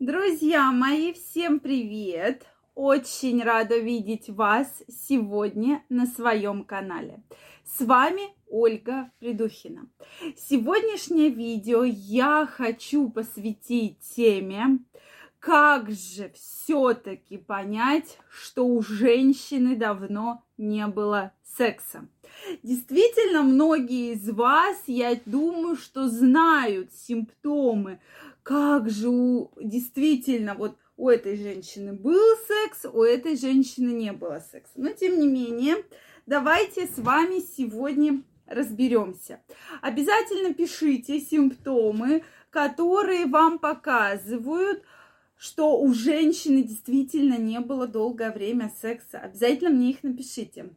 Друзья мои, всем привет! Очень рада видеть вас сегодня на своем канале. С вами Ольга Придухина. Сегодняшнее видео я хочу посвятить теме, как же все-таки понять, что у женщины давно не было секса. Действительно, многие из вас, я думаю, что знают симптомы, как же у, действительно вот у этой женщины был секс, у этой женщины не было секса. Но тем не менее, давайте с вами сегодня разберемся. Обязательно пишите симптомы, которые вам показывают, что у женщины действительно не было долгое время секса. Обязательно мне их напишите.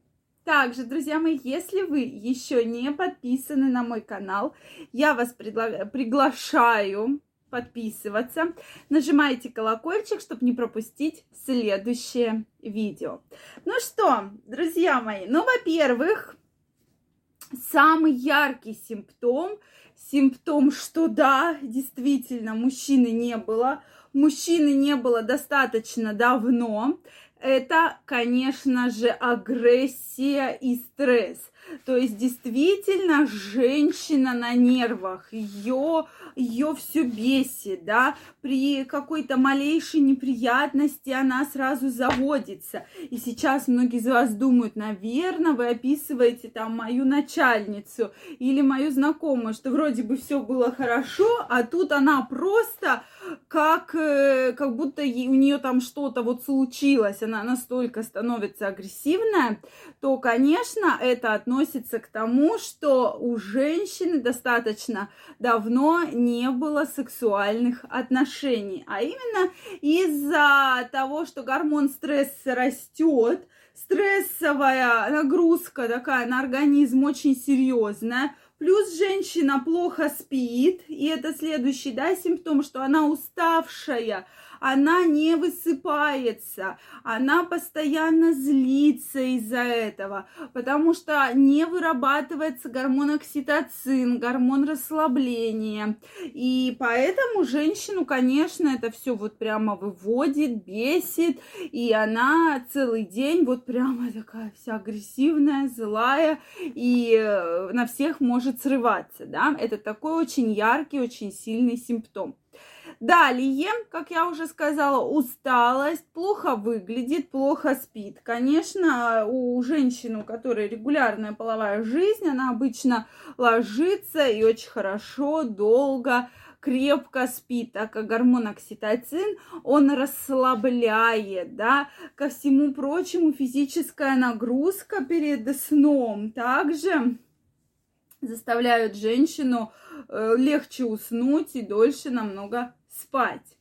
Также, друзья мои, если вы еще не подписаны на мой канал, я вас пригла- приглашаю подписываться. Нажимайте колокольчик, чтобы не пропустить следующее видео. Ну что, друзья мои, ну, во-первых, самый яркий симптом, симптом, что да, действительно, мужчины не было, мужчины не было достаточно давно, это, конечно же, агрессия и стресс. То есть действительно женщина на нервах, ее, ее все бесит, да, при какой-то малейшей неприятности она сразу заводится. И сейчас многие из вас думают, наверное, вы описываете там мою начальницу или мою знакомую, что вроде бы все было хорошо, а тут она просто как, э, как будто у нее там что-то вот случилось, она настолько становится агрессивная, то, конечно, это относится относится к тому, что у женщины достаточно давно не было сексуальных отношений, а именно из-за того, что гормон стресса растет, стрессовая нагрузка такая на организм очень серьезная, Плюс женщина плохо спит, и это следующий, да, симптом, что она уставшая, она не высыпается, она постоянно злится из-за этого, потому что не вырабатывается гормон окситоцин, гормон расслабления. И поэтому женщину, конечно, это все вот прямо выводит, бесит, и она целый день вот прямо такая вся агрессивная, злая, и э, на всех может срываться, да. Это такой очень яркий, очень сильный симптом. Далее, как я уже сказала, усталость, плохо выглядит, плохо спит. Конечно, у женщины, у которой регулярная половая жизнь, она обычно ложится и очень хорошо, долго крепко спит, так как гормон окситоцин, он расслабляет, да, ко всему прочему физическая нагрузка перед сном также заставляют женщину э, легче уснуть и дольше намного спать.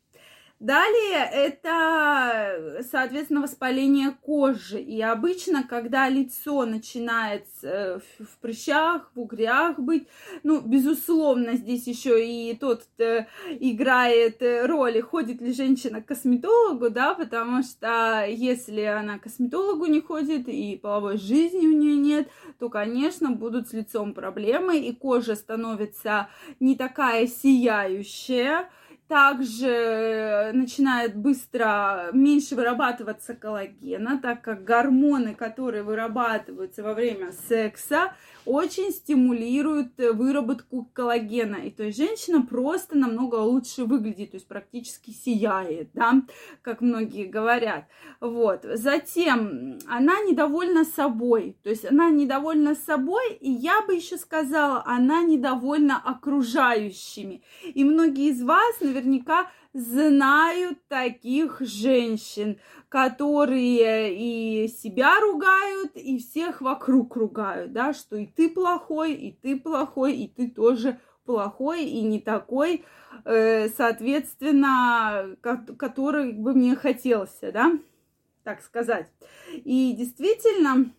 Далее это, соответственно, воспаление кожи. И обычно, когда лицо начинает э, в прыщах, в угрях быть, ну, безусловно, здесь еще и тот э, играет э, роль, ходит ли женщина к косметологу, да, потому что если она к косметологу не ходит и половой жизни у нее нет, то, конечно, будут с лицом проблемы, и кожа становится не такая сияющая, также начинает быстро меньше вырабатываться коллагена, так как гормоны, которые вырабатываются во время секса, очень стимулируют выработку коллагена. И то есть женщина просто намного лучше выглядит, то есть практически сияет, да, как многие говорят. Вот. Затем она недовольна собой, то есть она недовольна собой, и я бы еще сказала, она недовольна окружающими. И многие из вас наверняка знают таких женщин, которые и себя ругают, и всех вокруг ругают, да, что и ты плохой, и ты плохой, и ты тоже плохой и не такой, э, соответственно, который бы мне хотелось, да, так сказать. И действительно,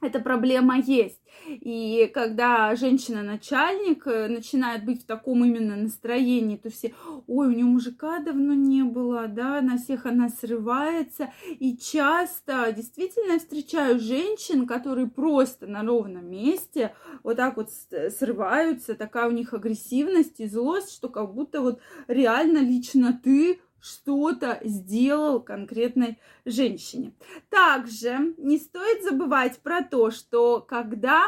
эта проблема есть. И когда женщина-начальник э, начинает быть в таком именно настроении, то все, ой, у нее мужика давно не было, да, на всех она срывается. И часто действительно я встречаю женщин, которые просто на ровном месте вот так вот срываются, такая у них агрессивность и злость, что как будто вот реально лично ты что-то сделал конкретной женщине. Также не стоит забывать про то, что когда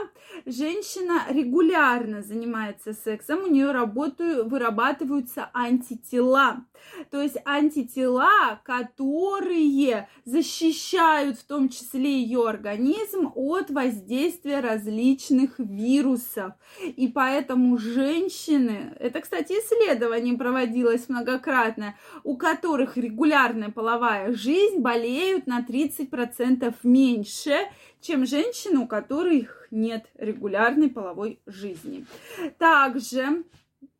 женщина регулярно занимается сексом, у нее работают, вырабатываются антитела. То есть антитела, которые защищают в том числе ее организм от воздействия различных вирусов. И поэтому женщины, это, кстати, исследование проводилось многократно, у которых регулярная половая жизнь болеют на 30% меньше, чем женщины, у которых нет регулярной половой жизни. Также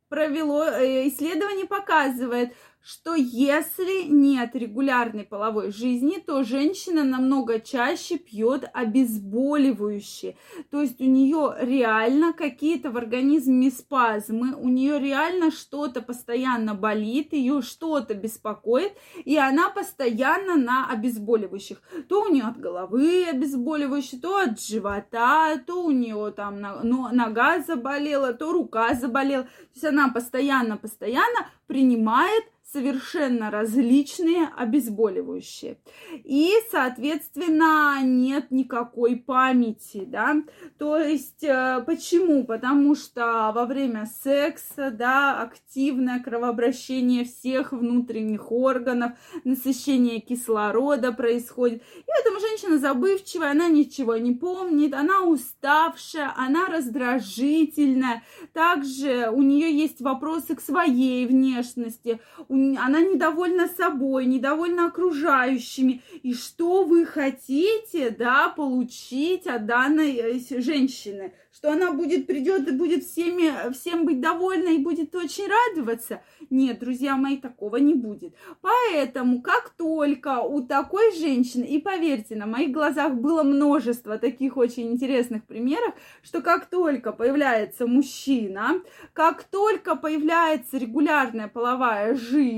провело э, исследование показывает, что если нет регулярной половой жизни, то женщина намного чаще пьет обезболивающие. То есть у нее реально какие-то в организме спазмы, у нее реально что-то постоянно болит, ее что-то беспокоит, и она постоянно на обезболивающих. То у нее от головы обезболивающие, то от живота, то у нее там нога заболела, то рука заболела. То есть она постоянно-постоянно принимает совершенно различные обезболивающие. И, соответственно, нет никакой памяти, да. То есть, э, почему? Потому что во время секса, да, активное кровообращение всех внутренних органов, насыщение кислорода происходит. И поэтому женщина забывчивая, она ничего не помнит, она уставшая, она раздражительная. Также у нее есть вопросы к своей внешности, у она недовольна собой, недовольна окружающими. И что вы хотите, да, получить от данной э, женщины? Что она будет, придет и будет всеми, всем быть довольна и будет очень радоваться? Нет, друзья мои, такого не будет. Поэтому, как только у такой женщины, и поверьте, на моих глазах было множество таких очень интересных примеров, что как только появляется мужчина, как только появляется регулярная половая жизнь,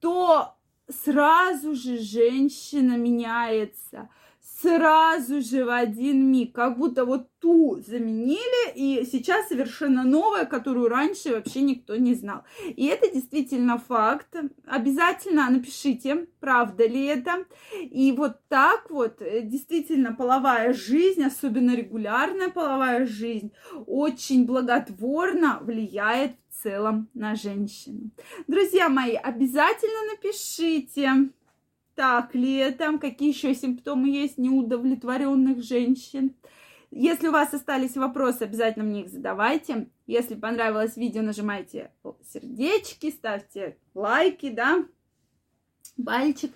то сразу же женщина меняется – сразу же в один миг, как будто вот ту заменили, и сейчас совершенно новая, которую раньше вообще никто не знал. И это действительно факт. Обязательно напишите, правда ли это. И вот так вот э, действительно половая жизнь, особенно регулярная половая жизнь, очень благотворно влияет целом на женщину. Друзья мои, обязательно напишите, так ли это, какие еще симптомы есть неудовлетворенных женщин. Если у вас остались вопросы, обязательно мне их задавайте. Если понравилось видео, нажимайте сердечки, ставьте лайки, да, пальчик.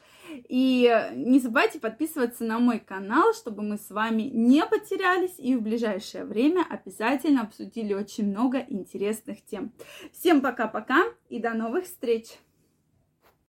И не забывайте подписываться на мой канал, чтобы мы с вами не потерялись и в ближайшее время обязательно обсудили очень много интересных тем. Всем пока-пока и до новых встреч!